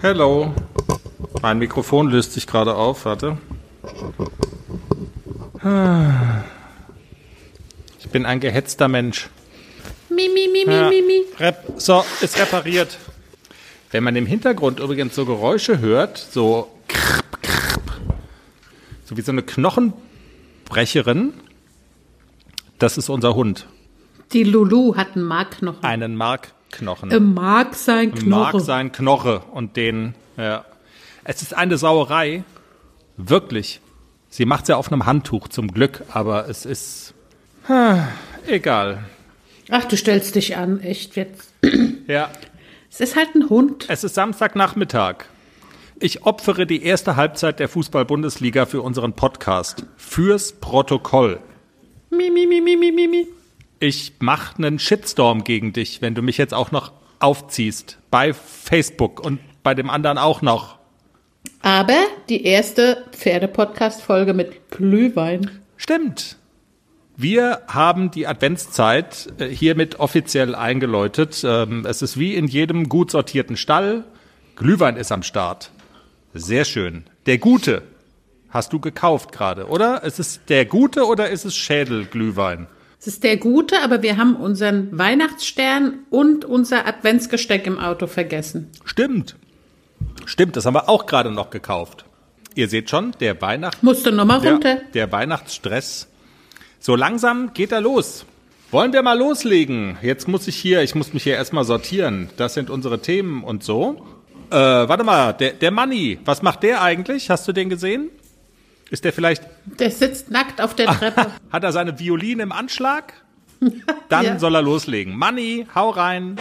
Hello. Mein Mikrofon löst sich gerade auf, warte. Ich bin ein gehetzter Mensch. Mi, mi, mi, mi, Ja. mi, mi. Rep so, ist repariert. Wenn man im Hintergrund übrigens so Geräusche hört, so krp, krp, so wie so eine Knochenbrecherin, das ist unser Hund. Die Lulu hat einen Markknochen. Einen Markknochen. Ein Mark sein Knochen. Mark sein Knoche und den, ja. Es ist eine Sauerei. Wirklich. Sie macht es ja auf einem Handtuch zum Glück, aber es ist ah, egal. Ach, du stellst dich an, echt jetzt. Ja, Es ist halt ein Hund. es ist Samstagnachmittag. Ich opfere die erste Halbzeit der Fußball-Bundesliga für unseren Podcast. Fürs Protokoll. Mi, mi, mi, mi, mi, mi, mi. Ich mache einen Shitstorm gegen dich, wenn du mich jetzt auch noch aufziehst. Bei Facebook und bei dem anderen auch noch. Aber die erste Pferde-Podcast-Folge mit Glühwein. Stimmt. Wir haben die Adventszeit äh, hiermit offiziell eingeläutet. Ähm, es ist wie in jedem gut sortierten Stall. Glühwein ist am Start. Sehr schön. Der Gute hast du gekauft gerade, oder? Ist es der Gute oder ist es Schädelglühwein? Es ist der gute, aber wir haben unseren Weihnachtsstern und unser Adventsgesteck im Auto vergessen. Stimmt. Stimmt, das haben wir auch gerade noch gekauft. Ihr seht schon, der Weihnacht Musste nochmal runter. Der, der Weihnachtsstress. So langsam geht er los. Wollen wir mal loslegen? Jetzt muss ich hier, ich muss mich hier erstmal sortieren. Das sind unsere Themen und so. Äh, warte mal, der, der Manni, was macht der eigentlich? Hast du den gesehen? Ist der vielleicht, Der sitzt nackt auf der Treppe. hat er seine Violine im Anschlag? Dann Ja. soll er loslegen. Manni, hau rein.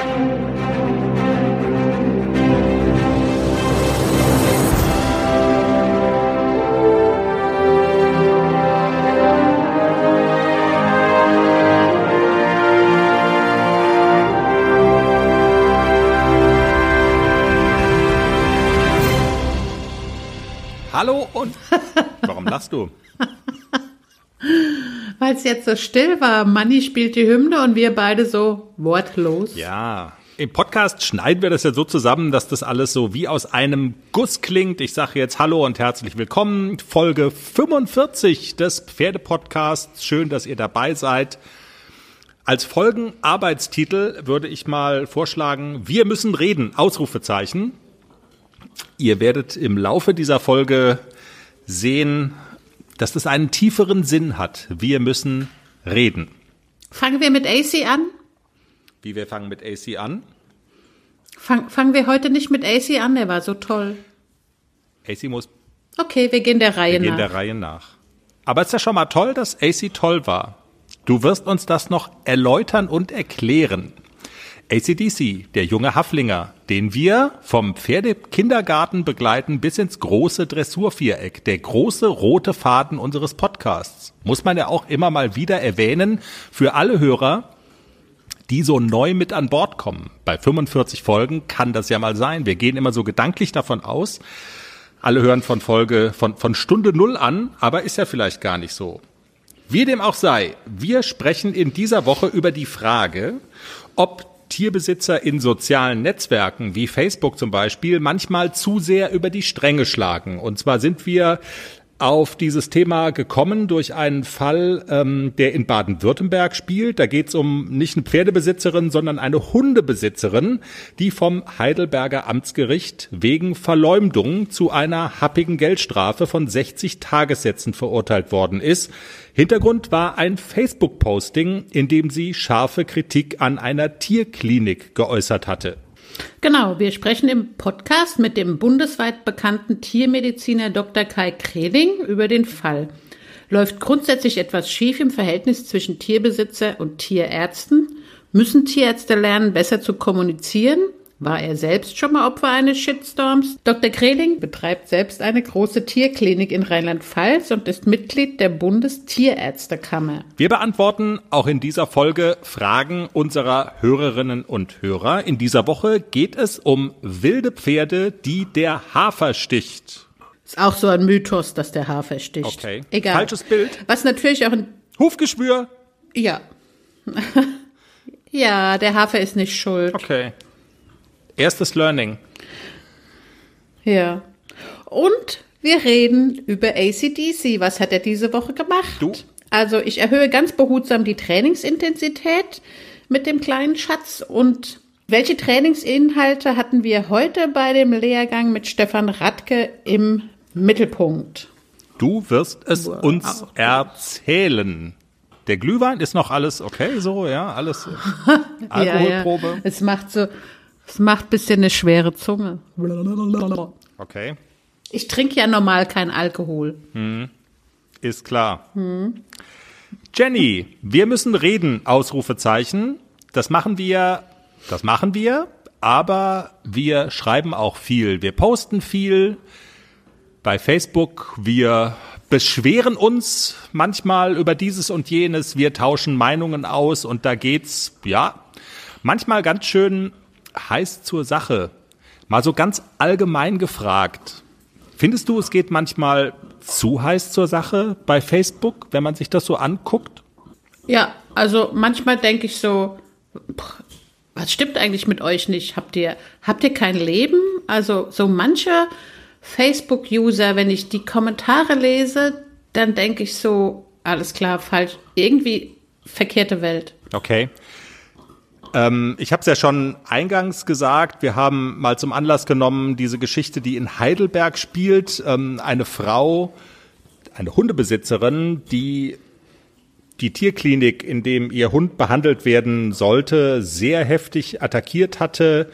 Hallo und warum lachst du? Weil es jetzt so still war. Manni spielt die Hymne und wir beide so wortlos. Ja. Im Podcast schneiden wir das ja so zusammen, dass das alles so wie aus einem Guss klingt. Ich sage jetzt Hallo und herzlich willkommen. Folge 45 des Pferdepodcasts. Schön, dass ihr dabei seid. Als Folgenarbeitstitel würde ich mal vorschlagen, wir müssen reden, Ausrufezeichen. Ihr werdet im Laufe dieser Folge sehen, dass das einen tieferen Sinn hat. Wir müssen reden. Fangen wir mit AC an? Wie wir fangen mit AC an. Fang, fangen wir heute nicht mit AC an, der war so toll. AC muss Okay, wir gehen der Reihe Wir gehen nach. der Reihe nach. Aber es ist ja schon mal toll, dass AC toll war. Du wirst uns das noch erläutern und erklären. ACDC, der junge Haflinger, den wir vom Pferdekindergarten begleiten bis ins große Dressurviereck, der große rote Faden unseres Podcasts. Muss man ja auch immer mal wieder erwähnen für alle Hörer, die so neu mit an Bord kommen. Bei 45 Folgen kann das ja mal sein. Wir gehen immer so gedanklich davon aus, alle hören von Folge, von, von Stunde Null an, aber ist ja vielleicht gar nicht so. Wie dem auch sei, wir sprechen in dieser Woche über die Frage, ob Tierbesitzer in sozialen Netzwerken wie Facebook zum Beispiel manchmal zu sehr über die Stränge schlagen. Und zwar sind wir auf dieses Thema gekommen durch einen Fall, ähm, der in Baden-Württemberg spielt. Da geht es um nicht eine Pferdebesitzerin, sondern eine Hundebesitzerin, die vom Heidelberger Amtsgericht wegen Verleumdung zu einer happigen Geldstrafe von 60 Tagessätzen verurteilt worden ist. Hintergrund war ein Facebook-Posting, in dem sie scharfe Kritik an einer Tierklinik geäußert hatte. Genau, wir sprechen im Podcast mit dem bundesweit bekannten Tiermediziner Dr. Kai Kreling über den Fall. Läuft grundsätzlich etwas schief im Verhältnis zwischen Tierbesitzer und Tierärzten? Müssen Tierärzte lernen, besser zu kommunizieren? War er selbst schon mal Opfer eines Shitstorms? Dr. Kreling betreibt selbst eine große Tierklinik in Rheinland-Pfalz und ist Mitglied der Bundestierärztekammer. Wir beantworten auch in dieser Folge Fragen unserer Hörerinnen und Hörer. In dieser Woche geht es um wilde Pferde, die der Hafer sticht. Ist auch so ein Mythos, dass der Hafer sticht. Okay. Egal. Falsches Bild. Was natürlich auch ein Hufgeschwür. Ja. ja, der Hafer ist nicht schuld. Okay. Erstes Learning. Ja. Und wir reden über ACDC. Was hat er diese Woche gemacht? Du? Also ich erhöhe ganz behutsam die Trainingsintensität mit dem kleinen Schatz und welche Trainingsinhalte hatten wir heute bei dem Lehrgang mit Stefan Radke im Mittelpunkt? Du wirst es uns erzählen. Der Glühwein ist noch alles okay, so, ja, alles Alkoholprobe. Ja, ja. Es macht so, es macht bisschen eine schwere Zunge. Okay, Ich trinke ja normal kein Alkohol. ist klar. Jenny, wir müssen reden, Ausrufezeichen. Das machen wir, das machen wir, aber wir schreiben auch viel. Wir posten viel bei Facebook. Wir beschweren uns manchmal über dieses und jenes. Wir tauschen Meinungen aus und da geht's, ja, manchmal ganz schön heiß zur Sache. Mal so ganz allgemein gefragt. Findest du, es geht manchmal zu heiß zur Sache bei Facebook, wenn man sich das so anguckt? Ja, also manchmal denke ich so, pff, was stimmt eigentlich mit euch nicht? Habt ihr, habt ihr kein Leben? Also so manche Facebook-User, wenn ich die Kommentare lese, dann denke ich so, alles klar, falsch. Irgendwie verkehrte Welt. Okay. Ähm, ich habe es ja schon eingangs gesagt, wir haben mal zum Anlass genommen, diese Geschichte, die in Heidelberg spielt. Ähm, eine Frau, eine Hundebesitzerin, die die Tierklinik, in dem ihr Hund behandelt werden sollte, sehr heftig attackiert hatte.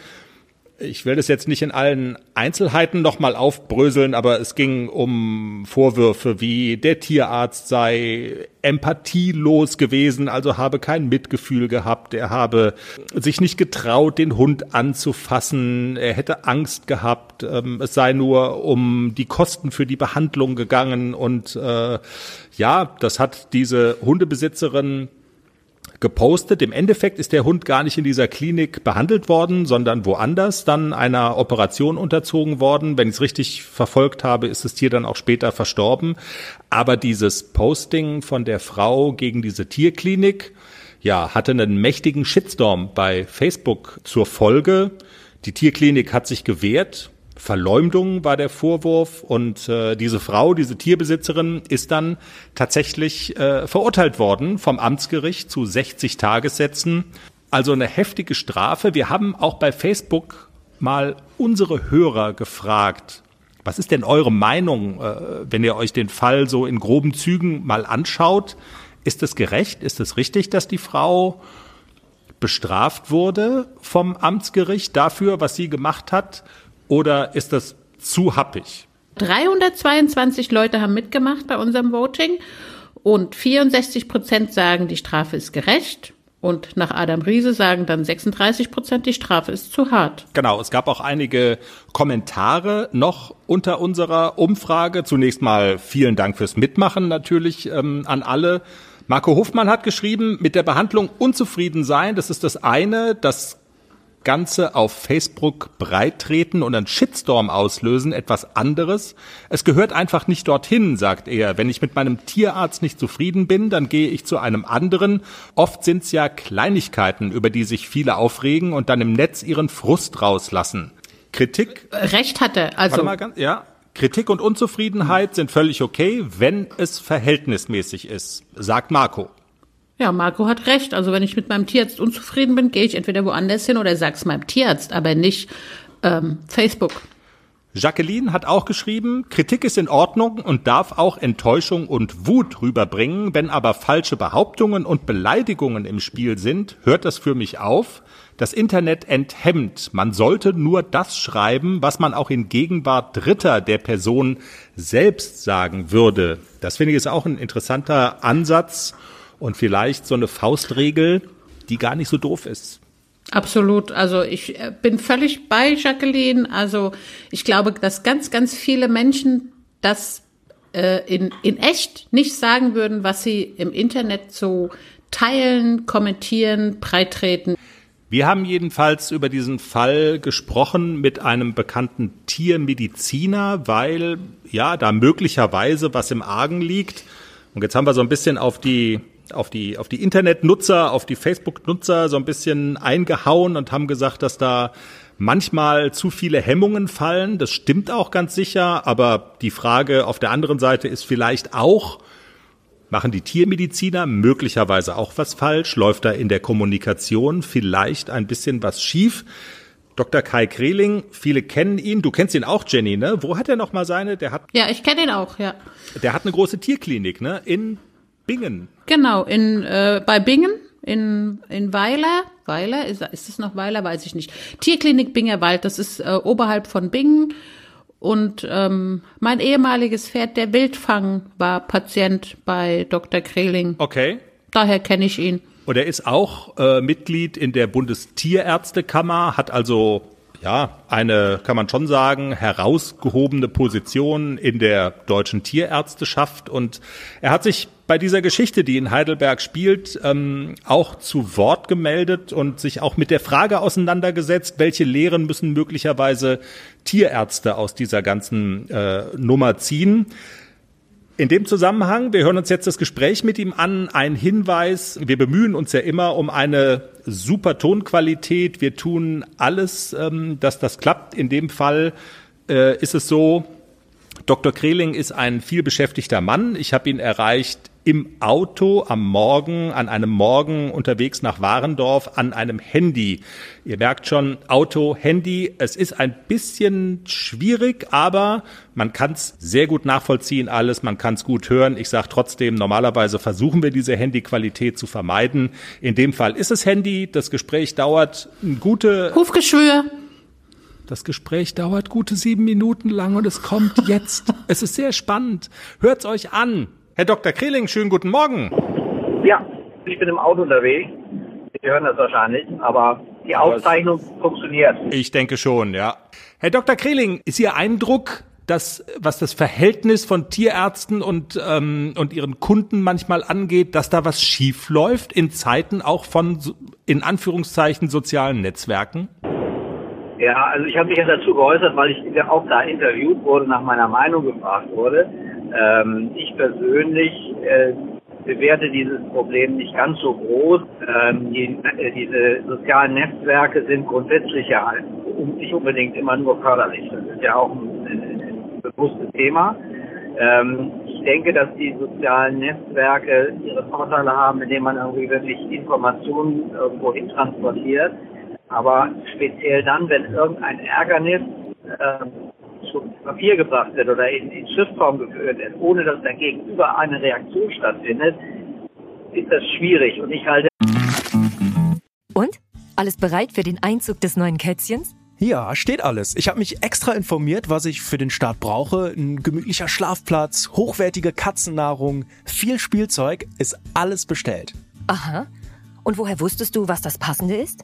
Ich will das jetzt nicht in allen Einzelheiten nochmal aufbröseln, aber es ging um Vorwürfe wie der Tierarzt sei empathielos gewesen, also habe kein Mitgefühl gehabt, er habe sich nicht getraut, den Hund anzufassen, er hätte Angst gehabt, ähm, es sei nur um die Kosten für die Behandlung gegangen und äh, ja, das hat diese Hundebesitzerin gepostet. Im Endeffekt ist der Hund gar nicht in dieser Klinik behandelt worden, sondern woanders dann einer Operation unterzogen worden. Wenn ich es richtig verfolgt habe, ist das Tier dann auch später verstorben. Aber dieses Posting von der Frau gegen diese Tierklinik, ja, hatte einen mächtigen Shitstorm bei Facebook zur Folge. Die Tierklinik hat sich gewehrt. Verleumdung war der Vorwurf und äh, diese Frau, diese Tierbesitzerin, ist dann tatsächlich äh, verurteilt worden vom Amtsgericht zu 60 Tagessätzen. Also eine heftige Strafe. Wir haben auch bei Facebook mal unsere Hörer gefragt, was ist denn eure Meinung, äh, wenn ihr euch den Fall so in groben Zügen mal anschaut? Ist es gerecht? Ist es richtig, dass die Frau bestraft wurde vom Amtsgericht dafür, was sie gemacht hat? Oder ist das zu happig? 322 Leute haben mitgemacht bei unserem Voting und 64 Prozent sagen, die Strafe ist gerecht. Und nach Adam Riese sagen dann 36 Prozent, die Strafe ist zu hart. Genau, es gab auch einige Kommentare noch unter unserer Umfrage. Zunächst mal vielen Dank fürs Mitmachen natürlich ähm, an alle. Marco Hofmann hat geschrieben, mit der Behandlung unzufrieden sein, das ist das eine. Das Ganze auf Facebook breittreten und einen Shitstorm auslösen, etwas anderes. Es gehört einfach nicht dorthin, sagt er. Wenn ich mit meinem Tierarzt nicht zufrieden bin, dann gehe ich zu einem anderen. Oft sind es ja Kleinigkeiten, über die sich viele aufregen und dann im Netz ihren Frust rauslassen. Kritik. Recht hatte, also. Mal ganz, ja. Kritik und Unzufriedenheit sind völlig okay, wenn es verhältnismäßig ist, sagt Marco. Ja, Marco hat recht. Also wenn ich mit meinem Tierarzt unzufrieden bin, gehe ich entweder woanders hin oder sag's meinem Tierarzt, aber nicht ähm, Facebook. Jacqueline hat auch geschrieben, Kritik ist in Ordnung und darf auch Enttäuschung und Wut rüberbringen. Wenn aber falsche Behauptungen und Beleidigungen im Spiel sind, hört das für mich auf. Das Internet enthemmt. Man sollte nur das schreiben, was man auch in Gegenwart Dritter der Person selbst sagen würde. Das finde ich ist auch ein interessanter Ansatz und vielleicht so eine Faustregel, die gar nicht so doof ist. Absolut. Also ich äh, bin völlig bei Jacqueline. Also ich glaube, dass ganz, ganz viele Menschen das äh, in, in echt nicht sagen würden, was sie im Internet so teilen, kommentieren, breittreten. Wir haben jedenfalls über diesen Fall gesprochen mit einem bekannten Tiermediziner, weil ja da möglicherweise was im Argen liegt. Und jetzt haben wir so ein bisschen auf die auf die auf die Internetnutzer, auf die Facebook-Nutzer so ein bisschen eingehauen und haben gesagt, dass da manchmal zu viele Hemmungen fallen. Das stimmt auch ganz sicher. Aber die Frage auf der anderen Seite ist vielleicht auch, machen die Tiermediziner möglicherweise auch was falsch? Läuft da in der Kommunikation vielleicht ein bisschen was schief? Dr. Kai Kreling, viele kennen ihn. Du kennst ihn auch, Jenny, ne? Wo hat er noch mal seine? Der hat Ja, ich kenne ihn auch, ja. Der hat eine große Tierklinik, ne? In Bingen. Genau, in äh, bei Bingen in in Weiler. Weiler ist ist es noch Weiler, weiß ich nicht. Tierklinik Bingerwald, das ist äh, oberhalb von Bingen. Und ähm, mein ehemaliges Pferd, der Wildfang, war Patient bei Dr. Kreling. Okay. Daher kenne ich ihn. Und er ist auch äh, Mitglied in der Bundestierärztekammer, hat also ja eine, kann man schon sagen, herausgehobene Position in der deutschen Tierärzteschaft. Und er hat sich bei dieser Geschichte, die in Heidelberg spielt, ähm, auch zu Wort gemeldet und sich auch mit der Frage auseinandergesetzt, welche Lehren müssen möglicherweise Tierärzte aus dieser ganzen äh, Nummer ziehen. In dem Zusammenhang, wir hören uns jetzt das Gespräch mit ihm an, ein Hinweis, wir bemühen uns ja immer um eine super Tonqualität, wir tun alles, ähm, dass das klappt. In dem Fall äh, ist es so, Dr. Kreling ist ein vielbeschäftigter Mann. Ich habe ihn erreicht im Auto am Morgen, an einem Morgen unterwegs nach Warendorf an einem Handy. Ihr merkt schon, Auto, Handy, es ist ein bisschen schwierig, aber man kann es sehr gut nachvollziehen alles, man kann es gut hören. Ich sage trotzdem, normalerweise versuchen wir diese Handyqualität zu vermeiden. In dem Fall ist es Handy, das Gespräch dauert eine gute... Hufgeschwür. Das Gespräch dauert gute sieben Minuten lang und es kommt jetzt. es ist sehr spannend. Hört's euch an. Herr Dr. Kreling, schönen guten Morgen. Ja, ich bin im Auto unterwegs. Sie hören das wahrscheinlich, aber die Aufzeichnung funktioniert. Ich denke schon, ja. Herr Dr. Kreling, ist Ihr Eindruck, dass was das Verhältnis von Tierärzten und ähm, und ihren Kunden manchmal angeht, dass da was schief läuft in Zeiten auch von in Anführungszeichen sozialen Netzwerken? Ja, also ich habe mich ja dazu geäußert, weil ich auch da interviewt wurde, nach meiner Meinung gefragt wurde. Ähm, ich persönlich äh, bewerte dieses Problem nicht ganz so groß. Ähm, die, äh, diese sozialen Netzwerke sind grundsätzlich ja nicht unbedingt immer nur förderlich. Das ist ja auch ein, ein, ein bewusstes Thema. Ähm, ich denke, dass die sozialen Netzwerke ihre Vorteile haben, indem man irgendwie wirklich Informationen irgendwo hin transportiert. Aber speziell dann, wenn irgendein Ärgernis äh, zu Papier gebracht wird oder in, in Schriftform geführt wird, ohne dass dagegen über eine Reaktion stattfindet, ist das schwierig. Und ich halte. Und? Alles bereit für den Einzug des neuen Kätzchens? Ja, steht alles. Ich habe mich extra informiert, was ich für den Start brauche. Ein gemütlicher Schlafplatz, hochwertige Katzennahrung, viel Spielzeug, ist alles bestellt. Aha. Und woher wusstest du, was das Passende ist?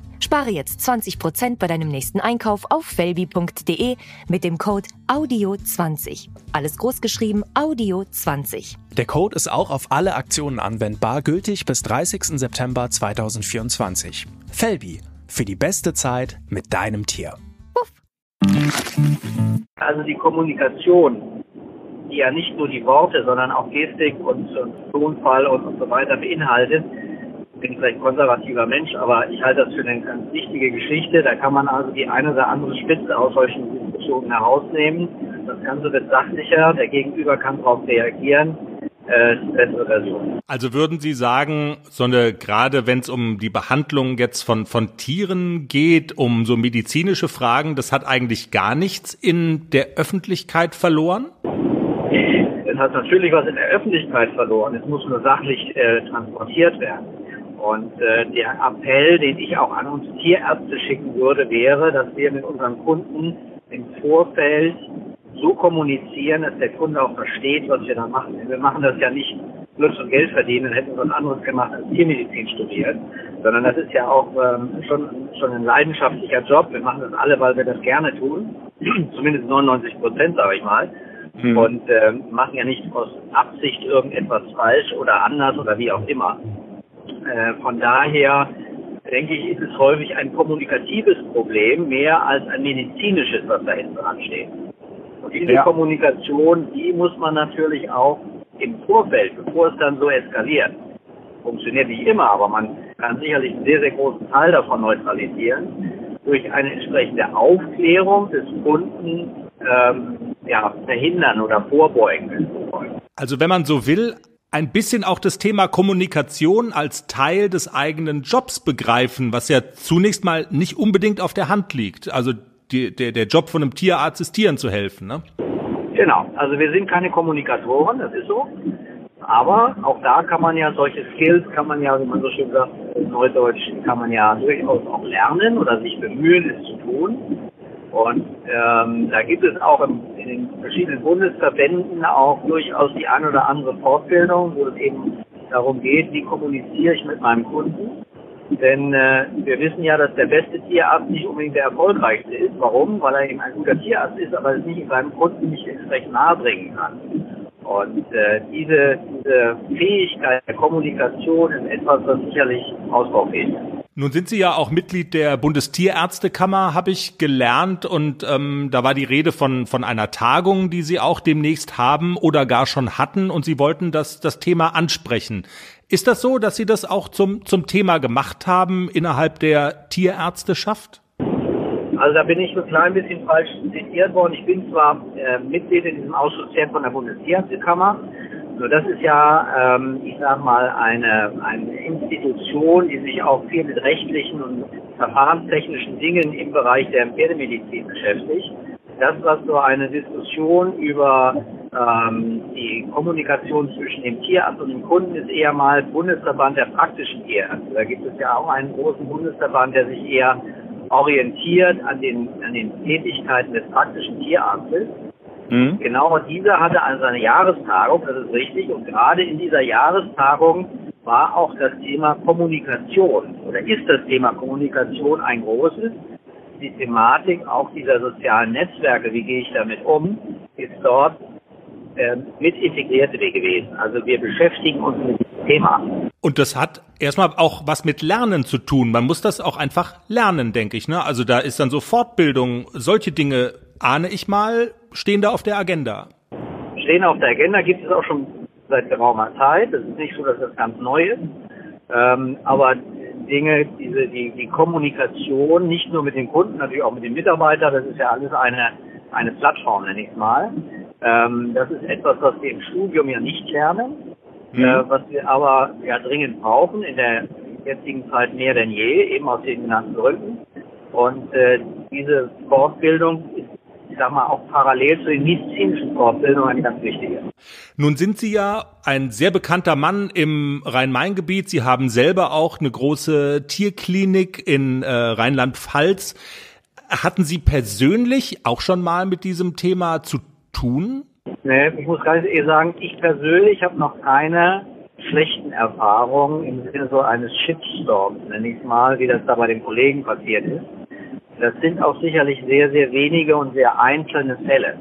Spare jetzt 20% bei deinem nächsten Einkauf auf felbi.de mit dem Code AUDIO20. Alles großgeschrieben AUDIO20. Der Code ist auch auf alle Aktionen anwendbar, gültig bis 30. September 2024. Felbi, für die beste Zeit mit deinem Tier. Puff. Also die Kommunikation, die ja nicht nur die Worte, sondern auch Gestik und, und Tonfall und, und so weiter beinhaltet, bin vielleicht konservativer Mensch, aber ich halte das für eine ganz wichtige Geschichte. Da kann man also die eine oder andere Spitze aus solchen Diskussionen herausnehmen. Das Ganze wird sachlicher, der Gegenüber kann darauf reagieren. Äh, bessere Version. Also würden Sie sagen, so eine, gerade wenn es um die Behandlung jetzt von, von Tieren geht, um so medizinische Fragen, das hat eigentlich gar nichts in der Öffentlichkeit verloren? Es hat natürlich was in der Öffentlichkeit verloren. Es muss nur sachlich äh, transportiert werden. Und äh, der Appell, den ich auch an uns Tierärzte schicken würde, wäre, dass wir mit unseren Kunden im Vorfeld so kommunizieren, dass der Kunde auch versteht, was wir da machen. Wir machen das ja nicht nur zum Geld verdienen, dann hätten wir was anderes gemacht als Tiermedizin studiert, sondern das ist ja auch ähm, schon, schon ein leidenschaftlicher Job. Wir machen das alle, weil wir das gerne tun, zumindest 99 Prozent, sage ich mal. Mhm. Und äh, machen ja nicht aus Absicht irgendetwas falsch oder anders oder wie auch immer. Äh, von daher denke ich, ist es häufig ein kommunikatives Problem mehr als ein medizinisches, was da hinten dran steht. Und diese ja. Kommunikation, die muss man natürlich auch im Vorfeld, bevor es dann so eskaliert, funktioniert nicht immer, aber man kann sicherlich einen sehr, sehr großen Teil davon neutralisieren, durch eine entsprechende Aufklärung des Kunden ähm, ja, verhindern oder vorbeugen. Also wenn man so will, ein bisschen auch das Thema Kommunikation als Teil des eigenen Jobs begreifen, was ja zunächst mal nicht unbedingt auf der Hand liegt. Also die, der, der Job von einem Tierarzt ist Tieren zu helfen, ne? Genau, also wir sind keine Kommunikatoren, das ist so. Aber auch da kann man ja solche Skills, kann man ja, wie man so schön sagt, in Neudeutsch, kann man ja durchaus auch lernen oder sich bemühen, es zu tun. Und ähm, da gibt es auch im, in den verschiedenen Bundesverbänden auch durchaus die ein oder andere Fortbildung, wo es eben darum geht, wie kommuniziere ich mit meinem Kunden. Denn äh, wir wissen ja, dass der beste Tierarzt nicht unbedingt der erfolgreichste ist. Warum? Weil er eben ein guter Tierarzt ist, aber es nicht seinem Kunden nicht entsprechend nahebringen kann. Und äh, diese, diese Fähigkeit der Kommunikation ist etwas, was sicherlich ausbaufähig ist. Nun sind Sie ja auch Mitglied der Bundestierärztekammer, habe ich gelernt, und ähm, da war die Rede von von einer Tagung, die Sie auch demnächst haben oder gar schon hatten, und Sie wollten das das Thema ansprechen. Ist das so, dass Sie das auch zum zum Thema gemacht haben innerhalb der Tierärzteschaft? Also da bin ich ein klein bisschen falsch zitiert worden. Ich bin zwar äh, Mitglied in diesem Ausschuss von der Bundestierärztekammer, so, das ist ja, ähm, ich sag mal, eine, eine Institution, die sich auch viel mit rechtlichen und verfahrenstechnischen Dingen im Bereich der Pferdemedizin beschäftigt. Das, was so eine Diskussion über ähm, die Kommunikation zwischen dem Tierarzt und dem Kunden ist eher mal Bundesverband der praktischen Tierärzte. Da gibt es ja auch einen großen Bundesverband, der sich eher orientiert an den, an den Tätigkeiten des praktischen Tierarztes. Mhm. Genau dieser hatte also eine Jahrestagung, das ist richtig. Und gerade in dieser Jahrestagung war auch das Thema Kommunikation oder ist das Thema Kommunikation ein großes. Die Thematik auch dieser sozialen Netzwerke, wie gehe ich damit um, ist dort äh, mit integriert gewesen. Also wir beschäftigen uns mit dem Thema. Und das hat erstmal auch was mit Lernen zu tun. Man muss das auch einfach lernen, denke ich. Ne? Also da ist dann so Fortbildung, solche Dinge ahne ich mal, stehen da auf der Agenda? Stehen auf der Agenda gibt es auch schon seit geraumer Zeit. Es ist nicht so, dass das ganz neu ist. Ähm, aber Dinge, diese, die, die Kommunikation, nicht nur mit den Kunden, natürlich auch mit den Mitarbeitern, das ist ja alles eine, eine Plattform, nenne ich es mal. Ähm, das ist etwas, was wir im Studium ja nicht lernen, mhm. äh, was wir aber ja dringend brauchen, in der jetzigen Zeit mehr denn je, eben aus den genannten Gründen. Und äh, diese Fortbildung ist ich sag mal, auch parallel zu den medizinischen Fortbildungen eine ganz wichtige. Nun sind Sie ja ein sehr bekannter Mann im Rhein-Main-Gebiet. Sie haben selber auch eine große Tierklinik in äh, Rheinland-Pfalz. Hatten Sie persönlich auch schon mal mit diesem Thema zu tun? Nee, ich muss ganz ehrlich sagen, ich persönlich habe noch keine schlechten Erfahrungen im Sinne so eines Shitstorms, nenne ich es mal, wie das da bei den Kollegen passiert ist. Das sind auch sicherlich sehr, sehr wenige und sehr einzelne Fälle.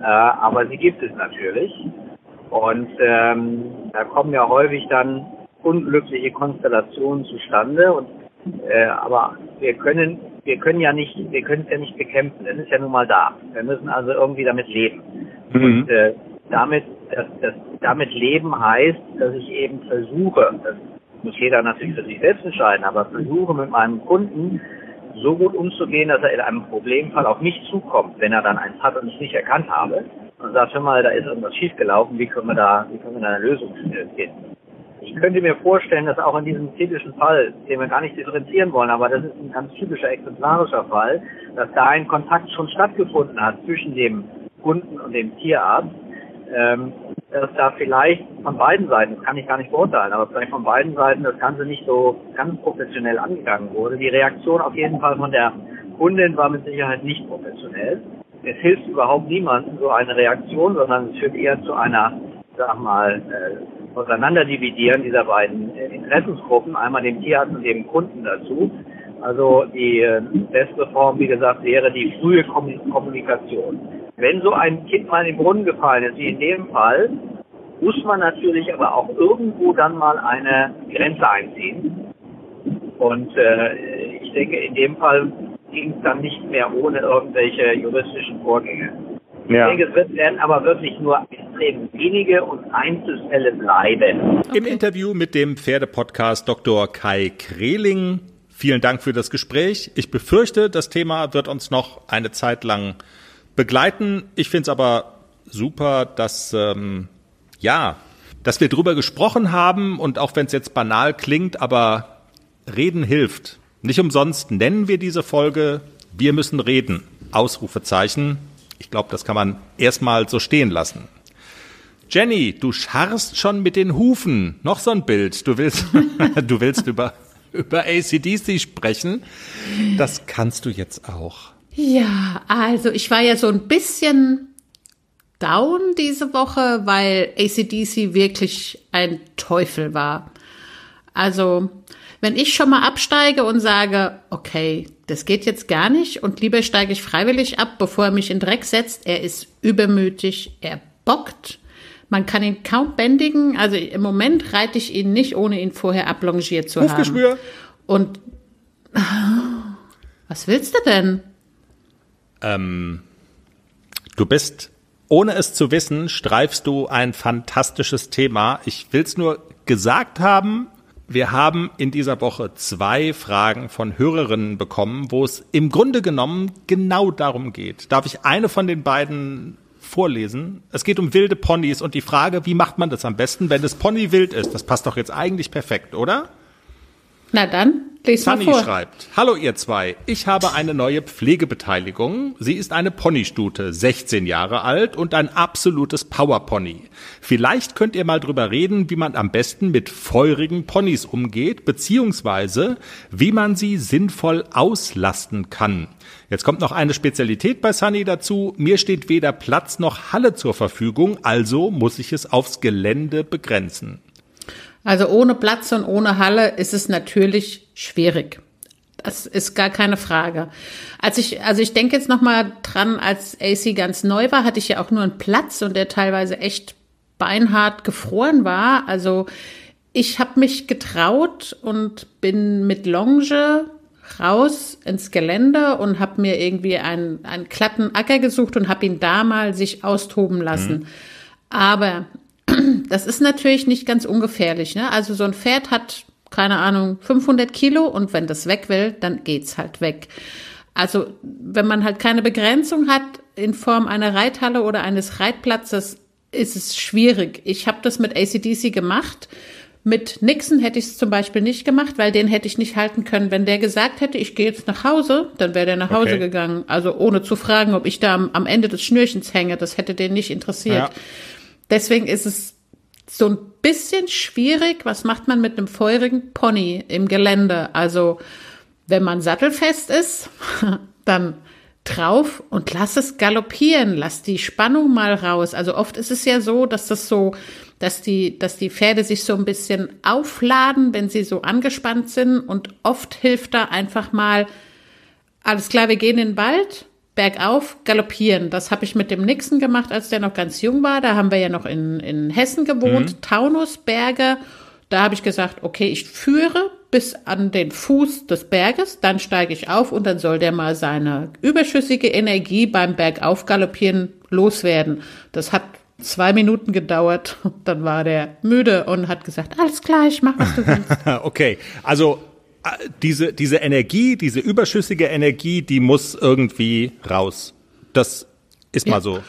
Äh, aber sie gibt es natürlich. Und ähm, da kommen ja häufig dann unglückliche Konstellationen zustande. Und äh, aber wir können wir können ja nicht wir können es ja nicht bekämpfen. Es ist ja nun mal da. Wir müssen also irgendwie damit leben. Mhm. Und äh, damit das, das, damit leben heißt, dass ich eben versuche, das muss jeder natürlich für sich selbst entscheiden, aber versuche mit meinem Kunden so gut umzugehen, dass er in einem Problemfall auf mich zukommt, wenn er dann eins hat und ich nicht erkannt habe und sagt, hör mal, da ist irgendwas schiefgelaufen, wie können wir da, wie können wir da eine Lösung finden? Ich könnte mir vorstellen, dass auch in diesem typischen Fall, den wir gar nicht differenzieren wollen, aber das ist ein ganz typischer exemplarischer Fall, dass da ein Kontakt schon stattgefunden hat zwischen dem Kunden und dem Tierarzt, ähm, dass da vielleicht von beiden Seiten, das kann ich gar nicht beurteilen, aber vielleicht von beiden Seiten das Ganze nicht so ganz professionell angegangen wurde. Die Reaktion auf jeden Fall von der Kundin war mit Sicherheit nicht professionell. es hilft überhaupt niemandem so eine Reaktion, sondern es führt eher zu einer, sag mal, äh, Auseinanderdividieren dieser beiden äh, Interessensgruppen, einmal dem Tierarzt und dem Kunden dazu. Also die äh, beste Form, wie gesagt, wäre die frühe Kommunikation. Wenn so ein Kind mal in den Brunnen gefallen ist, wie in dem Fall, muss man natürlich aber auch irgendwo dann mal eine Grenze einziehen. Und äh, ich denke, in dem Fall ging es dann nicht mehr ohne irgendwelche juristischen Vorgänge. Ja. Ich denke, es wird, werden aber wirklich nur extrem wenige und Einzelfälle bleiben. Okay. Im Interview mit dem Pferdepodcast Dr. Kai Kreling. Vielen Dank für das Gespräch. Ich befürchte, das Thema wird uns noch eine Zeit lang begleiten. Ich finde es aber super, dass ähm, ja, dass wir drüber gesprochen haben und auch wenn es jetzt banal klingt, aber reden hilft. Nicht umsonst nennen wir diese Folge Wir müssen reden. Ausrufezeichen. Ich glaube, das kann man erstmal so stehen lassen. Jenny, du scharrst schon mit den Hufen. Noch so ein Bild. Du willst, du willst über, über ACDC sprechen. Das kannst du jetzt auch. Ja, also ich war ja so ein bisschen down diese Woche, weil ACDC wirklich ein Teufel war. Also wenn ich schon mal absteige und sage, okay, das geht jetzt gar nicht und lieber steige ich freiwillig ab, bevor er mich in Dreck setzt, er ist übermütig, er bockt, man kann ihn kaum bändigen. Also im Moment reite ich ihn nicht, ohne ihn vorher ablongiert zu haben. Und was willst du denn? Ähm, du bist, ohne es zu wissen, streifst du ein fantastisches Thema. Ich will es nur gesagt haben, wir haben in dieser Woche zwei Fragen von Hörerinnen bekommen, wo es im Grunde genommen genau darum geht. Darf ich eine von den beiden vorlesen? Es geht um wilde Ponys und die Frage, wie macht man das am besten, wenn das Pony wild ist? Das passt doch jetzt eigentlich perfekt, oder? Na dann, lies Sunny mal vor. schreibt, Hallo ihr zwei, ich habe eine neue Pflegebeteiligung. Sie ist eine Ponystute, 16 Jahre alt und ein absolutes Powerpony. Vielleicht könnt ihr mal drüber reden, wie man am besten mit feurigen Ponys umgeht, beziehungsweise wie man sie sinnvoll auslasten kann. Jetzt kommt noch eine Spezialität bei Sunny dazu. Mir steht weder Platz noch Halle zur Verfügung, also muss ich es aufs Gelände begrenzen. Also ohne Platz und ohne Halle ist es natürlich schwierig. Das ist gar keine Frage. Als ich, also ich denke jetzt noch mal dran, als AC ganz neu war, hatte ich ja auch nur einen Platz und der teilweise echt beinhart gefroren war. Also ich habe mich getraut und bin mit Longe raus ins Gelände und habe mir irgendwie einen, einen glatten Acker gesucht und habe ihn da mal sich austoben lassen. Mhm. Aber das ist natürlich nicht ganz ungefährlich. Ne? Also so ein Pferd hat, keine Ahnung, 500 Kilo und wenn das weg will, dann geht's halt weg. Also wenn man halt keine Begrenzung hat in Form einer Reithalle oder eines Reitplatzes, ist es schwierig. Ich habe das mit ACDC gemacht. Mit Nixon hätte ich es zum Beispiel nicht gemacht, weil den hätte ich nicht halten können. Wenn der gesagt hätte, ich gehe jetzt nach Hause, dann wäre der nach Hause okay. gegangen. Also ohne zu fragen, ob ich da am, am, Ende des Schnürchens hänge. Das hätte den nicht interessiert. Ja. Deswegen ist es so ein bisschen schwierig. Was macht man mit einem feurigen Pony im Gelände? Also, wenn man sattelfest ist, dann drauf und lass es galoppieren, lass die Spannung mal raus. Also oft ist es ja so, dass das so, dass die, dass die Pferde sich so ein bisschen aufladen, wenn sie so angespannt sind und oft hilft da einfach mal, alles klar, wir gehen in den Wald, bergauf galoppieren. Das habe ich mit dem Nixon gemacht, als der noch ganz jung war. Da haben wir ja noch in, in Hessen gewohnt, mhm. Taunusberge. Da habe ich gesagt, okay, ich führe bis an den Fuß des Berges, dann steige ich auf und dann soll der mal seine überschüssige Energie beim Bergauf galoppieren loswerden. Das hat zwei Minuten gedauert. Dann war der müde und hat gesagt, alles klar, ich mach, was du willst. okay, also diese, diese Energie, diese überschüssige Energie, die muss irgendwie raus. Das ist ja. mal so.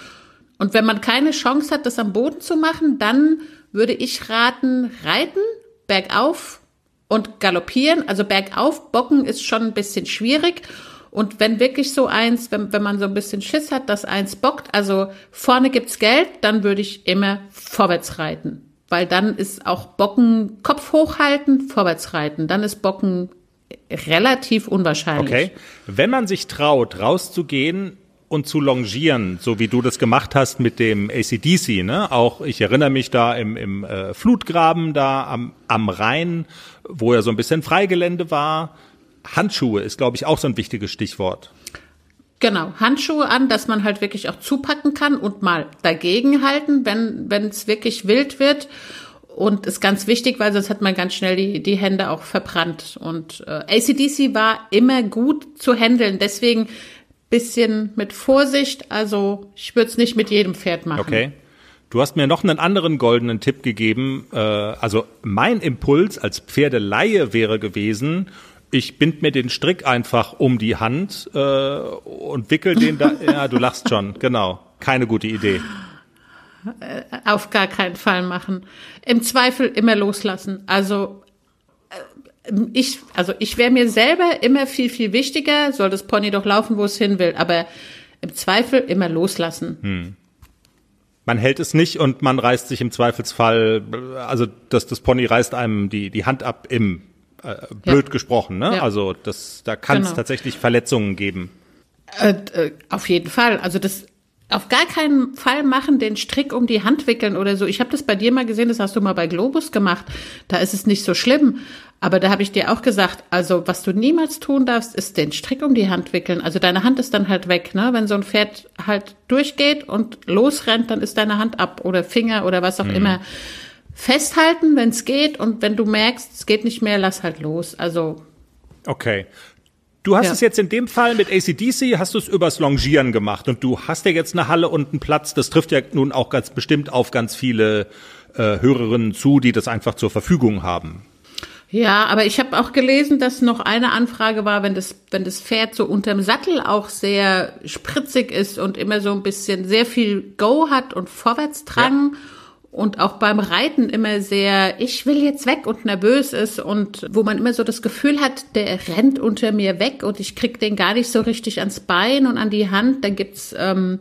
Und wenn man keine Chance hat, das am Boden zu machen, dann würde ich raten, reiten, bergauf und galoppieren. Also bergauf bocken ist schon ein bisschen schwierig. Und wenn wirklich so eins, wenn, wenn man so ein bisschen Schiss hat, dass eins bockt, also vorne gibt's Geld, dann würde ich immer vorwärts reiten weil dann ist auch Bocken Kopf hochhalten, vorwärts reiten. Dann ist Bocken relativ unwahrscheinlich. Okay. Wenn man sich traut, rauszugehen und zu longieren, so wie du das gemacht hast mit dem ACDC, ne? Auch ich erinnere mich da im, im äh, Flutgraben da am, am Rhein, wo ja so ein bisschen Freigelände war. Handschuhe ist, glaube ich, auch so ein wichtiges Stichwort. Genau, Handschuhe an, dass man halt wirklich auch zupacken kann und mal dagegen halten, wenn wenn es wirklich wild wird. Und ist ganz wichtig, weil sonst hat man ganz schnell die, die Hände auch verbrannt. Und äh, ACDC war immer gut zu handeln. Deswegen bisschen mit Vorsicht. Also ich würde es nicht mit jedem Pferd machen. Okay. Du hast mir noch einen anderen goldenen Tipp gegeben. Äh, also mein Impuls als Pferdelaie wäre gewesen, ich bind mir den Strick einfach um die Hand äh, und wickel den da. ja, du lachst schon, genau. Keine gute Idee. Äh, auf gar keinen Fall machen. Im Zweifel immer loslassen. Also äh, ich, also ich wäre mir selber immer viel, viel wichtiger, soll das Pony doch laufen, wo es hin will, aber im Zweifel immer loslassen. Hm. Man hält es nicht und man reißt sich im Zweifelsfall, also das, das Pony reißt einem die, die Hand ab im äh, blöd ja. gesprochen, ne? Ja. Also das, da kann es genau. tatsächlich Verletzungen geben. Äh, äh, auf jeden Fall. Also das auf gar keinen Fall machen, den Strick um die Hand wickeln oder so. Ich habe das bei dir mal gesehen, das hast du mal bei Globus gemacht. Da ist es nicht so schlimm. Aber da habe ich dir auch gesagt, also was du niemals tun darfst, ist den Strick um die Hand wickeln. Also deine Hand ist dann halt weg, ne? Wenn so ein Pferd halt durchgeht und losrennt, dann ist deine Hand ab oder Finger oder was auch mhm. immer festhalten, wenn es geht. Und wenn du merkst, es geht nicht mehr, lass halt los. Also. Okay. Du hast ja. es jetzt in dem Fall mit ACDC, hast du es übers Longieren gemacht und du hast ja jetzt eine Halle und einen Platz. Das trifft ja nun auch ganz bestimmt auf ganz viele äh, Hörerinnen zu, die das einfach zur Verfügung haben. Ja, aber ich habe auch gelesen, dass noch eine Anfrage war, wenn das, wenn das Pferd so unterm Sattel auch sehr spritzig ist und immer so ein bisschen sehr viel Go hat und Vorwärtsdrang. Ja und auch beim Reiten immer sehr, ich will jetzt weg und nervös ist und wo man immer so das Gefühl hat, der rennt unter mir weg und ich krieg den gar nicht so richtig ans Bein und an die Hand. Dann gibt's ähm,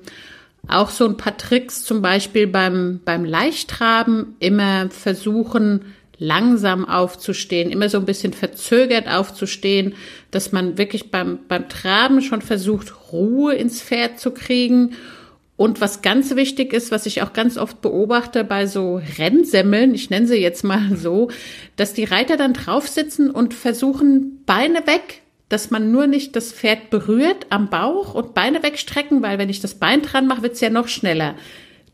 auch so ein paar Tricks, zum Beispiel beim, beim Leichttraben immer versuchen, langsam aufzustehen, immer so ein bisschen verzögert aufzustehen, dass man wirklich beim, beim Traben schon versucht, Ruhe ins Pferd zu kriegen und was ganz wichtig ist, was ich auch ganz oft beobachte bei so Rennsemmeln, ich nenne sie jetzt mal so, dass die Reiter dann drauf sitzen und versuchen, Beine weg, dass man nur nicht das Pferd berührt am Bauch und Beine wegstrecken, weil wenn ich das Bein dran mache, wird's ja noch schneller.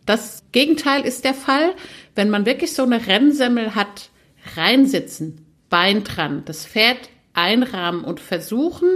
Das Gegenteil ist der Fall. Wenn man wirklich so eine Rennsemmel hat, reinsitzen, Bein dran, das Pferd einrahmen und versuchen,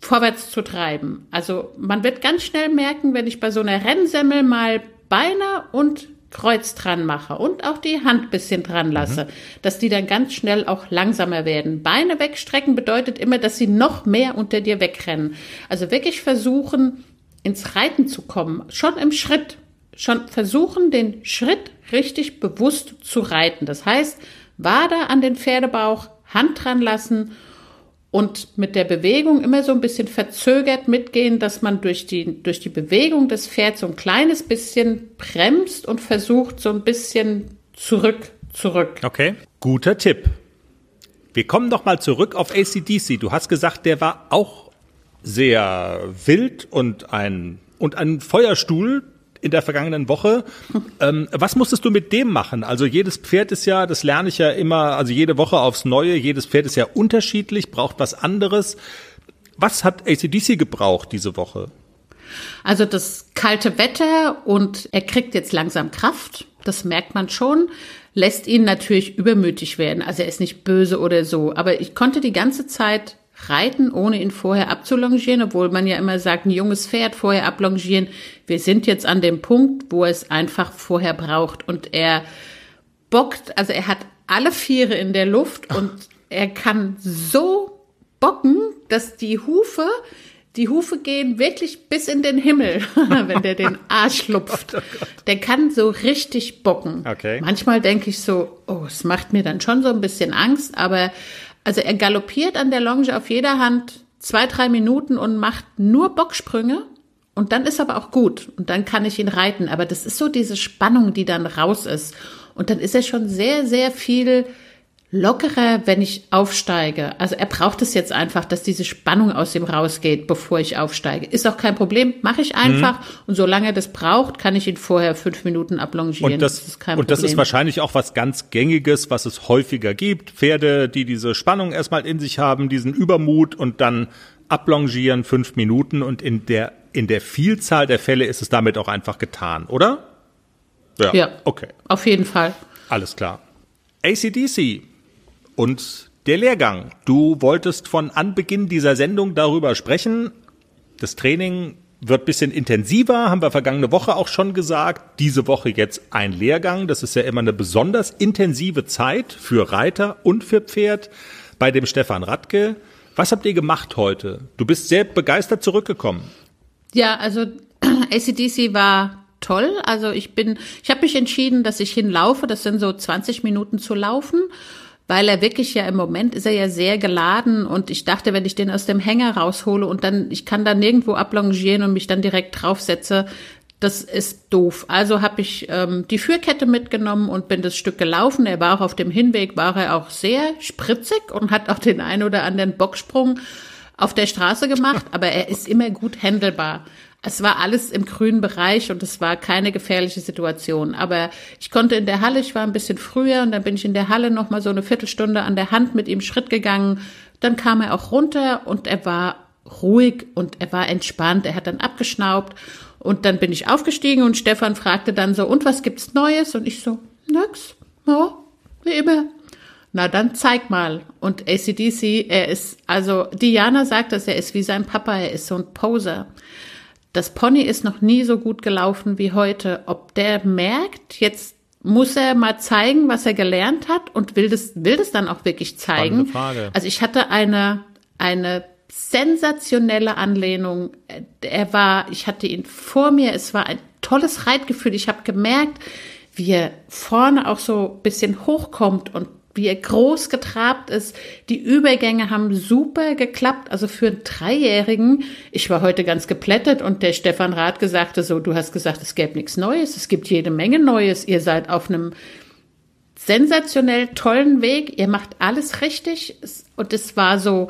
vorwärts zu treiben. Also man wird ganz schnell merken, wenn ich bei so einer Rennsemmel mal Beine und Kreuz dran mache und auch die Hand bisschen dran lasse, mhm. dass die dann ganz schnell auch langsamer werden. Beine wegstrecken bedeutet immer, dass sie noch mehr unter dir wegrennen. Also wirklich versuchen, ins Reiten zu kommen, schon im Schritt, schon versuchen, den Schritt richtig bewusst zu reiten. Das heißt, Wade an den Pferdebauch, Hand dran lassen und mit der Bewegung immer so ein bisschen verzögert mitgehen, dass man durch die, durch die Bewegung des Pferds so ein kleines bisschen bremst und versucht so ein bisschen zurück, zurück. Okay, guter Tipp. Wir kommen doch mal zurück auf ACDC. Du hast gesagt, der war auch sehr wild und ein, und ein Feuerstuhl in der vergangenen Woche. Ähm, was musstest du mit dem machen? Also jedes Pferd ist ja, das lerne ich ja immer, also jede Woche aufs Neue, jedes Pferd ist ja unterschiedlich, braucht was anderes. Was hat ACDC gebraucht diese Woche? Also das kalte Wetter und er kriegt jetzt langsam Kraft, das merkt man schon, lässt ihn natürlich übermütig werden. Also er ist nicht böse oder so, aber ich konnte die ganze Zeit reiten, ohne ihn vorher abzulongieren, obwohl man ja immer sagt, ein junges Pferd vorher ablongieren. Wir sind jetzt an dem Punkt, wo er es einfach vorher braucht und er bockt, also er hat alle Viere in der Luft und er kann so bocken, dass die Hufe die Hufe gehen wirklich bis in den Himmel, wenn der den Arsch lupft. Oh der kann so richtig bocken. Okay. Manchmal denke ich so, oh, es macht mir dann schon so ein bisschen Angst, aber also er galoppiert an der Longe auf jeder Hand zwei, drei Minuten und macht nur Bocksprünge. Und dann ist aber auch gut. Und dann kann ich ihn reiten. Aber das ist so diese Spannung, die dann raus ist. Und dann ist er schon sehr, sehr viel lockerer, wenn ich aufsteige. Also er braucht es jetzt einfach, dass diese Spannung aus ihm rausgeht, bevor ich aufsteige. Ist auch kein Problem, mache ich einfach. Mhm. Und solange er das braucht, kann ich ihn vorher fünf Minuten ablongieren. Und das, das ist kein und Problem. das ist wahrscheinlich auch was ganz Gängiges, was es häufiger gibt. Pferde, die diese Spannung erstmal in sich haben, diesen Übermut und dann ablongieren fünf Minuten und in der in der Vielzahl der Fälle ist es damit auch einfach getan, oder? Ja, ja okay. Auf jeden Fall. Alles klar. ACDC und der Lehrgang. Du wolltest von Anbeginn dieser Sendung darüber sprechen. Das Training wird bisschen intensiver, haben wir vergangene Woche auch schon gesagt. Diese Woche jetzt ein Lehrgang. Das ist ja immer eine besonders intensive Zeit für Reiter und für Pferd bei dem Stefan Radke. Was habt ihr gemacht heute? Du bist sehr begeistert zurückgekommen. Ja, also ACDC war toll. Also ich bin, ich habe mich entschieden, dass ich hinlaufe. Das sind so 20 Minuten zu laufen, weil er wirklich ja im Moment ist er ja sehr geladen und ich dachte, wenn ich den aus dem Hänger raushole und dann, ich kann da nirgendwo ablongieren und mich dann direkt draufsetze, das ist doof. Also habe ich ähm, die Führkette mitgenommen und bin das Stück gelaufen. Er war auch auf dem Hinweg, war er auch sehr spritzig und hat auch den ein oder anderen Bocksprung auf der Straße gemacht, aber er ist immer gut handelbar. Es war alles im grünen Bereich und es war keine gefährliche Situation. Aber ich konnte in der Halle, ich war ein bisschen früher und dann bin ich in der Halle noch mal so eine Viertelstunde an der Hand mit ihm Schritt gegangen. Dann kam er auch runter und er war ruhig und er war entspannt. Er hat dann abgeschnaubt und dann bin ich aufgestiegen und Stefan fragte dann so, und was gibt's Neues? Und ich so, nix, ja, wie immer. Na dann zeig mal. Und ACDC, er ist, also Diana sagt dass er ist wie sein Papa, er ist so ein Poser. Das Pony ist noch nie so gut gelaufen wie heute. Ob der merkt, jetzt muss er mal zeigen, was er gelernt hat und will das, will das dann auch wirklich zeigen. Frage. Also ich hatte eine, eine sensationelle Anlehnung. Er war, ich hatte ihn vor mir, es war ein tolles Reitgefühl. Ich habe gemerkt, wie er vorne auch so bisschen hochkommt und wie er groß getrabt ist. Die Übergänge haben super geklappt. Also für einen Dreijährigen, ich war heute ganz geplättet und der Stefan Rath gesagt so, du hast gesagt, es gäbe nichts Neues. Es gibt jede Menge Neues. Ihr seid auf einem sensationell tollen Weg. Ihr macht alles richtig. Und es war so,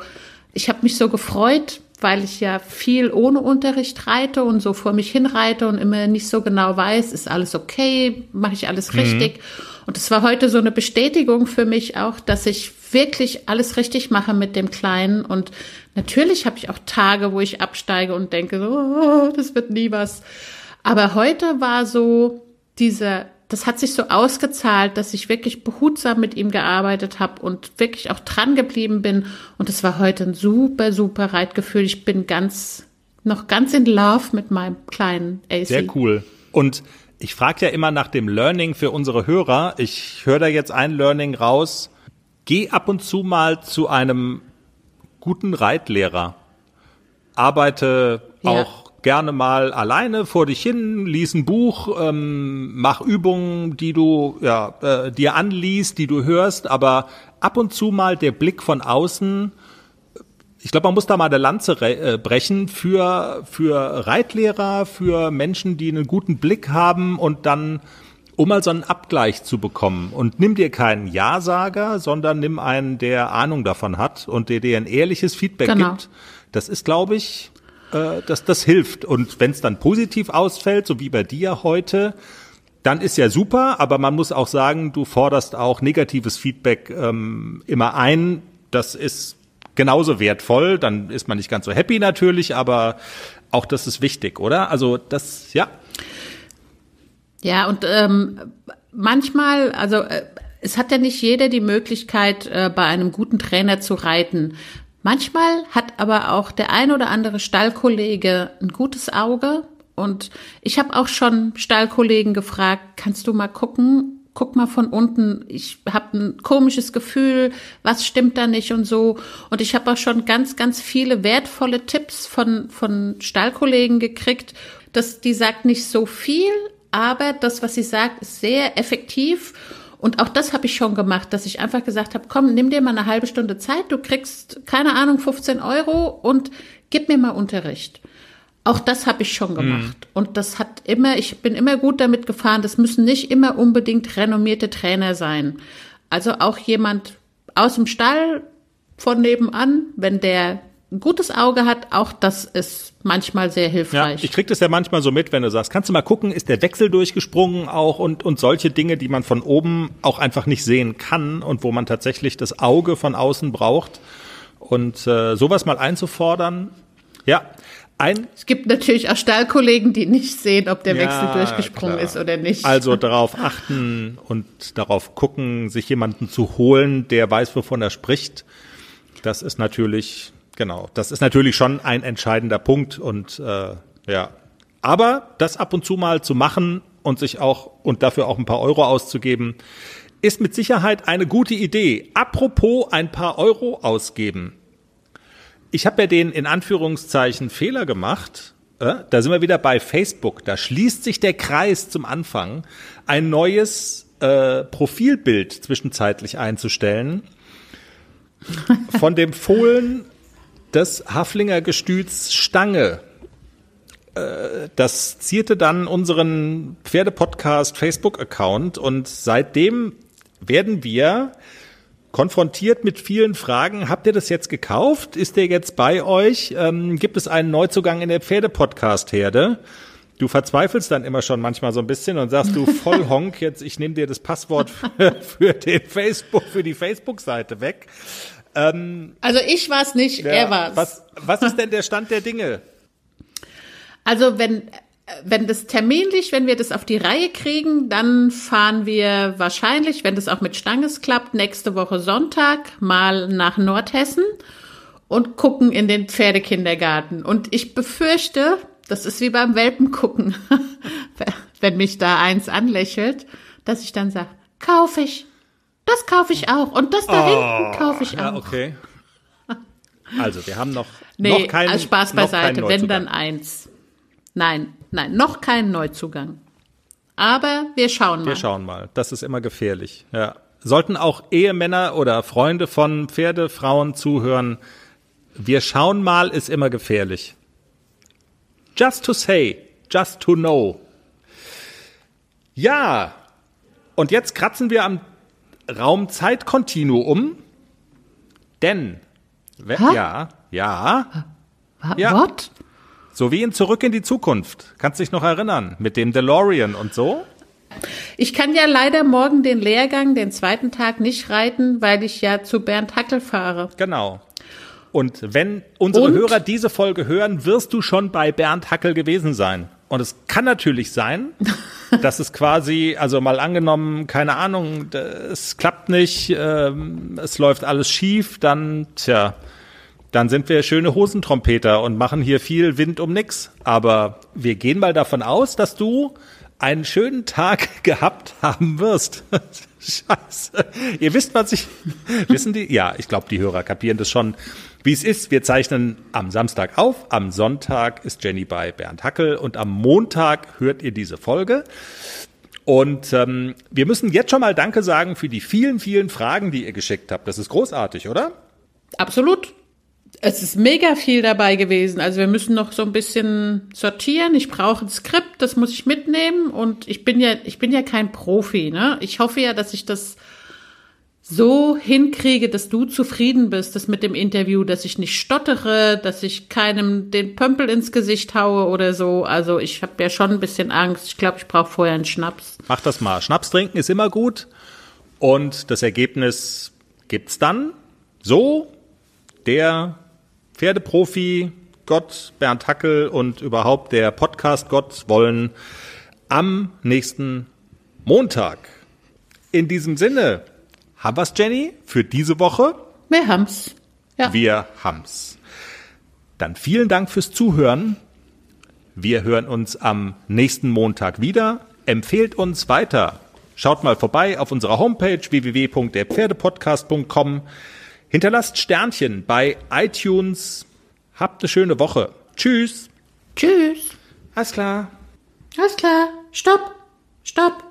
ich habe mich so gefreut, weil ich ja viel ohne Unterricht reite und so vor mich hinreite und immer nicht so genau weiß, ist alles okay, mache ich alles mhm. Und es war heute so eine Bestätigung für mich auch, dass ich wirklich alles richtig mache mit dem Kleinen. Und natürlich habe ich auch Tage, wo ich absteige und denke, so, oh, das wird nie was. Aber heute war so dieser, das hat sich so ausgezahlt, dass ich wirklich behutsam mit ihm gearbeitet habe und wirklich auch dran geblieben bin. Und es war heute ein super, super Reitgefühl. Ich bin ganz, noch ganz in Love mit meinem kleinen AC. Sehr cool. Und ich frage ja immer nach dem Learning für unsere Hörer. Ich höre da jetzt ein Learning raus. Geh ab und zu mal zu einem guten Reitlehrer. Arbeite ja. auch gerne mal alleine vor dich hin, lies ein Buch, ähm, mach Übungen, die du ja, äh, dir anliest, die du hörst, aber ab und zu mal der Blick von außen ich glaube, man muss da mal eine Lanze äh, brechen für, für Reitlehrer, für Menschen, die einen guten Blick haben und dann, um mal so einen Abgleich zu bekommen. Und nimm dir keinen Ja-Sager, sondern nimm einen, der Ahnung davon hat und der dir ein ehrliches Feedback genau. gibt. Das ist, glaube ich, äh, das, das hilft. Und wenn es dann positiv ausfällt, so wie bei dir heute, dann ist ja super, aber man muss auch sagen, du forderst auch negatives Feedback ähm, immer ein. Das ist genauso wertvoll. Dann ist man nicht ganz so happy natürlich, aber auch das ist wichtig, oder? Also das, ja. Ja, und ähm, manchmal, also äh, es hat ja nicht jeder die Möglichkeit, äh, bei einem guten Trainer zu reiten. Manchmal hat aber auch der ein oder andere Stallkollege ein gutes Auge. Und ich habe auch schon Stallkollegen gefragt, kannst du mal gucken, guck mal von unten, ich habe ein komisches Gefühl, was stimmt da nicht und so. Und ich habe auch schon ganz, ganz viele wertvolle Tipps von, von Stallkollegen gekriegt, dass die sagt nicht so viel, aber das, was sie sagt, ist sehr effektiv. Und auch das habe ich schon gemacht, dass ich einfach gesagt habe, komm, nimm dir mal eine halbe Stunde Zeit, du kriegst, keine Ahnung, 15 Euro und gib mir mal Unterricht. Auch das habe ich schon gemacht. Mhm. Und das hat immer, ich bin immer gut damit gefahren. Das müssen nicht immer unbedingt renommierte Trainer sein. Also auch jemand, aus dem Stall von nebenan, wenn der ein gutes Auge hat, auch das ist manchmal sehr Ja, hilfreich. ich krieg das ja manchmal so mit, wenn du sagst, kannst du mal gucken, ist der Wechsel durchgesprungen auch und, und solche Dinge, die man von oben auch einfach nicht sehen kann und wo man tatsächlich das Auge von außen braucht. Und äh, sowas mal einzufordern, ja, ein es gibt natürlich auch Stallkollegen, die nicht sehen, ob der Ja, Wechsel durchgesprungen klar. ist oder nicht. Also darauf achten und darauf gucken, sich jemanden zu holen, der weiß, wovon er spricht. Das ist natürlich, genau, das ist natürlich schon ein entscheidender Punkt und äh, ja. Aber das ab und zu mal zu machen und sich auch und dafür auch ein paar Euro auszugeben, ist mit Sicherheit eine gute Idee. Apropos ein paar Euro ausgeben. Ich habe ja den in Anführungszeichen Fehler gemacht. Äh, da sind wir wieder bei Facebook. Da schließt sich der Kreis zum Anfang, ein neues äh, Profilbild zwischenzeitlich einzustellen von dem Fohlen des Haflinger Gestüts Stange. Äh, Das zierte dann unseren Pferdepodcast Facebook-Account und seitdem werden wir konfrontiert mit vielen Fragen. Habt ihr das jetzt gekauft? Ist der jetzt bei euch? Ähm, gibt es einen Neuzugang in der Pferde-Podcast-Herde? Du verzweifelst dann immer schon manchmal so ein bisschen und sagst du voll Honk, jetzt ich nehme dir das Passwort für, für den Facebook, für die Facebook-Seite weg. also ich war es nicht, er war es. Was, was ist denn der Stand der Dinge? Also wenn, wenn das terminlich, wenn wir das auf die Reihe kriegen, dann fahren wir wahrscheinlich, wenn das auch mit Stanges klappt, nächste Woche Sonntag mal nach Nordhessen und gucken in den Pferdekindergarten. Und ich befürchte, das ist wie beim Welpen gucken, wenn mich da eins anlächelt, dass ich dann sage, kaufe ich. Das kaufe ich auch. Und das da hinten kaufe ich auch. Ja, okay. Also, wir haben noch, Nee, noch keinen also Spaß beiseite, wenn dann eins. Nein, nein, noch kein Neuzugang. Aber wir schauen mal. Wir schauen mal. Das ist immer gefährlich. Ja. Sollten auch Ehemänner oder Freunde von Pferdefrauen zuhören, wir schauen mal ist immer gefährlich. Just to say, just to know. Ja. Und jetzt kratzen wir am Raum-Zeit-Kontinuum. Denn, we- Ha? ja, ja, Wa- Ja. What? So wie in Zurück in die Zukunft. Kannst dich noch erinnern? Mit dem DeLorean und so? Ich kann ja leider morgen den Lehrgang, den zweiten Tag nicht reiten, weil ich ja zu Bernd Hackel fahre. Genau. Und wenn unsere Und? Hörer diese Folge hören, wirst du schon bei Bernd Hackel gewesen sein. Und es kann natürlich sein, dass es quasi, also mal angenommen, keine Ahnung, es klappt nicht, ähm, es läuft alles schief, dann, tja, dann sind wir schöne Hosentrompeter und machen hier viel Wind um nix. Aber wir gehen mal davon aus, dass du einen schönen Tag gehabt haben wirst. Scheiße. Ihr wisst, was ich. Wissen die? Ja, ich glaube, die Hörer kapieren das schon, wie es ist. Wir zeichnen am Samstag auf. Am Sonntag ist Jenny bei Bernd Hackel und am Montag hört ihr diese Folge. Und ähm, wir müssen jetzt schon mal Danke sagen für die vielen, vielen Fragen, die ihr geschickt habt. Das ist großartig, oder? Absolut. Es ist mega viel dabei gewesen. Also wir müssen noch so ein bisschen sortieren. Ich brauche ein Skript, das muss ich mitnehmen. Und ich bin ja, ich bin ja kein Profi, ne? Ich hoffe ja, dass ich das so hinkriege, dass du zufrieden bist, das mit dem Interview, dass ich nicht stottere, dass ich keinem den Pömpel ins Gesicht haue oder so. Also ich habe ja schon ein bisschen Angst. Ich glaube, ich brauche vorher einen Schnaps. Mach das mal. Schnaps trinken ist immer gut. Und das Ergebnis gibt's dann. So, der Pferdeprofi Gott Bernd Hackel und überhaupt der Podcast Gott wollen am nächsten Montag. In diesem Sinne, haben wir's, Jenny, für diese Woche? Wir haben's. Ja. Wir haben's. Dann vielen Dank fürs Zuhören. Wir hören uns am nächsten Montag wieder. Empfehlt uns weiter. Schaut mal vorbei auf unserer Homepage www.derpferdepodcast.com. Hinterlasst Sternchen bei iTunes. Habt eine schöne Woche. Tschüss. Tschüss. Alles klar. Alles klar. Stopp. Stopp.